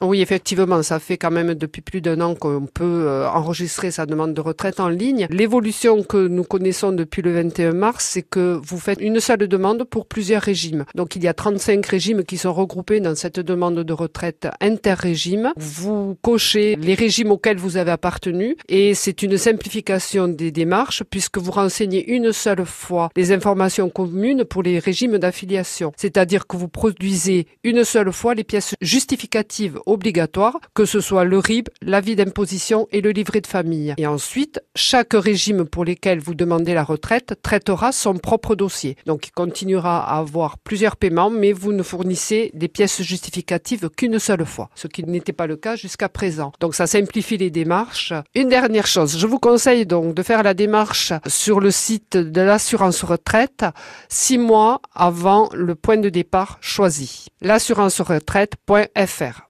Oui, effectivement, ça fait quand même depuis plus d'un an qu'on peut euh, enregistrer sa demande de retraite en ligne. L'évolution que nous connaissons depuis le 21 mars, c'est que vous faites une seule demande pour plusieurs régimes. Donc il y a 35 régimes qui sont regroupés dans cette demande de retraite interrégime. Vous cochez les régimes auxquels vous avez appartenu et c'est une simplification des démarches puisque vous renseignez une seule fois les informations communes pour les régimes d'affiliation. C'est-à-dire que vous produisez une seule fois les pièces justificatives obligatoire, que ce soit le RIB, l'avis d'imposition et le livret de famille. Et ensuite, chaque régime pour lequel vous demandez la retraite traitera son propre dossier. Donc il continuera à avoir plusieurs paiements, mais vous ne fournissez des pièces justificatives qu'une seule fois, ce qui n'était pas le cas jusqu'à présent. Donc ça simplifie les démarches. Une dernière chose, je vous conseille donc de faire la démarche sur le site de l'assurance retraite six mois avant le point de départ choisi. L'assurance retraite.fr